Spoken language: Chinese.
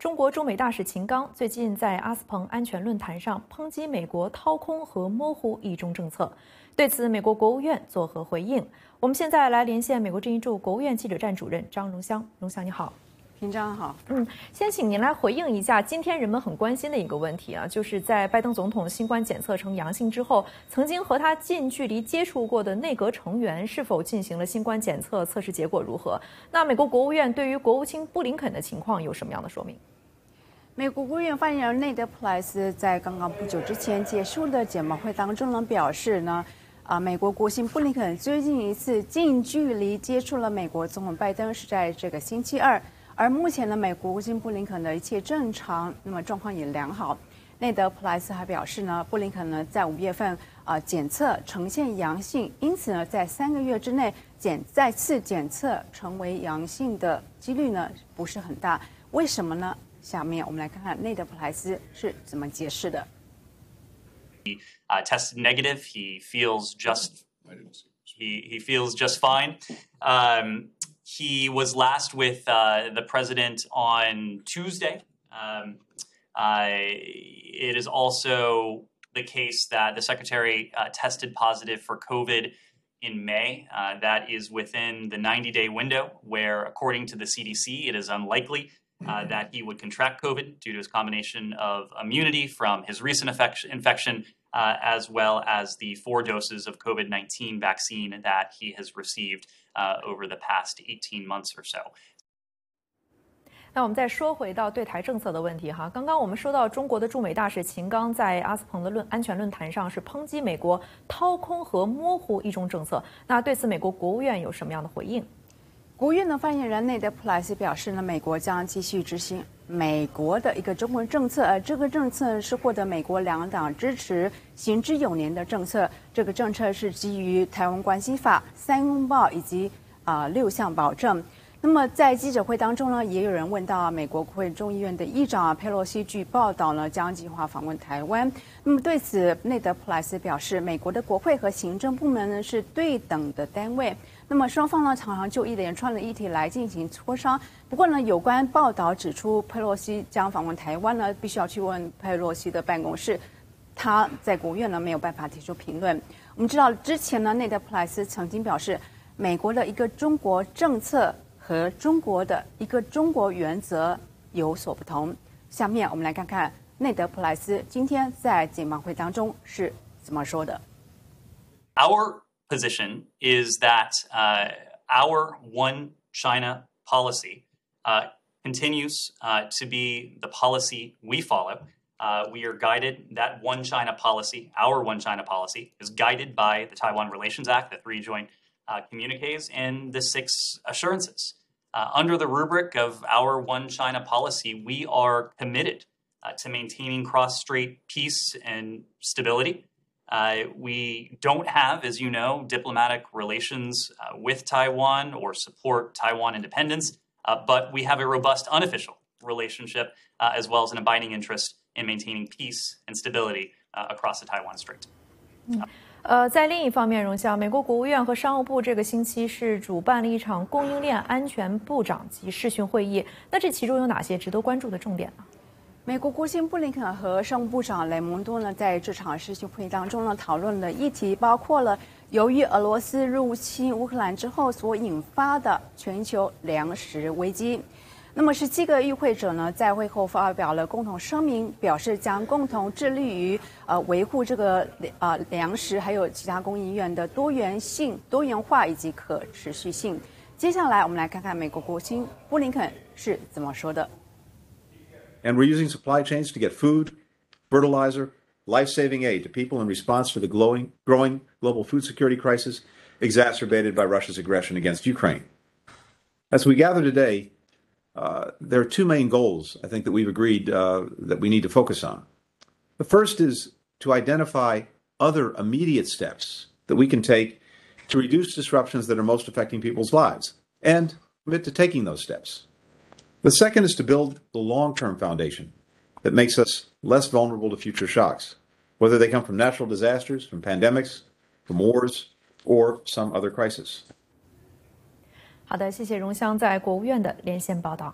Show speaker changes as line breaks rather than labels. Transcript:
中国驻美大使秦刚最近在阿斯彭安全论坛上抨击美国掏空和模糊一中政策，对此，美国国务院作何回应？我们现在来连线美国之音驻国务院记者站主任张荣香，荣香你好。
平章好，
嗯，先请您来回应一下今天人们很关心的一个问题啊，就是在拜登总统新冠检测呈阳性之后，曾经和他近距离接触过的内阁成员是否进行了新冠检测，测试结果如何？那美国国务院对于国务卿布林肯的情况有什么样的说明？
美国国务院发言人内德·普莱斯在刚刚不久之前结束的简报会当中呢，表示呢，啊，美国国务卿布林肯最近一次近距离接触了美国总统拜登是在这个星期二。而目前呢，美国国务卿布林肯的一切正常，那么状况也良好。内德·普莱斯还表示呢，布林肯呢在五月份啊检测呈现阳性，因此呢在三个月之内检再次检测成为阳性的几率呢不是很大。为什么呢？下面我们来看看内德·普莱斯是怎么解释的。
He uh, tested negative. He feels just he he feels just fine. Um, He was last with uh, the president on Tuesday. Um, it is also the case that the secretary uh, tested positive for COVID in May. Uh, that is within the 90 day window, where, according to the CDC, it is unlikely uh, that he would contract COVID due to his combination of immunity from his recent infection uh, as well as the four doses of COVID 19 vaccine that he has received uh, over the past 18 months or so.
那我们再说回到对台政策的问题哈，刚刚我们说到中国的驻美大使秦刚在阿斯彭的论安全论坛上是抨击美国掏空和模糊一中政策，那对此美国国务院有什么样的回应？
国务院的发言人内德·普莱斯表示呢，美国将继续执行美国的一个中国政策，而这个政策是获得美国两党支持、行之有年的政策。这个政策是基于《台湾关系法》、三拥抱以及啊六项保证。那么在记者会当中呢，也有人问到美国国会众议院的议长佩洛西，据报道呢将计划访问台湾。那么对此，内德·普莱斯表示，美国的国会和行政部门呢是对等的单位。那么双方呢常常就一连串的议题来进行磋商。不过呢，有关报道指出佩洛西将访问台湾呢，必须要去问佩洛西的办公室，他在国务院呢没有办法提出评论。我们知道之前呢，内德普莱斯曾经表示，美国的一个中国政策和中国的一个中国原则有所不同。下面我们来看看内德普莱斯今天在简报会当中是怎么说的。
Our position is that uh, our one China policy uh, continues uh, to be the policy we follow. Uh, we are guided, that one China policy, our one China policy, is guided by the Taiwan Relations Act, the three joint uh, communiques, and the six assurances. Uh, under the rubric of our one China policy, we are committed to maintaining cross strait peace and stability. Uh, we don't have, as you know, diplomatic relations uh, with Taiwan or support Taiwan independence, uh, but we have a robust unofficial relationship uh, as well as an abiding interest in maintaining peace and stability uh, across the Taiwan Strait.
呃，在另一方面，荣笑，美国国务院和商务部这个星期是主办了一场供应链安全部长级视讯会议。那这其中有哪些值得关注的重点呢？
美国国务卿布林肯和商务部长雷蒙多呢，在这场视讯会议当中呢，讨论的议题包括了由于俄罗斯入侵乌克兰之后所引发的全球粮食危机。那么，十七个与会者呢，在会后发表了共同声明，表示将共同致力于呃维护这个呃粮食还有其他供应链的多元性、多元化以及可持续性。接下来，我们来看看美国国务卿布林肯是怎么说的。
And we're using supply chains to get food, fertilizer, life saving aid to people in response to the glowing, growing global food security crisis exacerbated by Russia's aggression against Ukraine. As we gather today, uh, there are two main goals I think that we've agreed uh, that we need to focus on. The first is to identify other immediate steps that we can take to reduce disruptions that are most affecting people's lives and commit to taking those steps. The second is to build the long term foundation that makes us less vulnerable to future shocks, whether they come from natural disasters, from pandemics, from wars, or some other crisis.
好的，谢谢荣香在国务院的连线报道。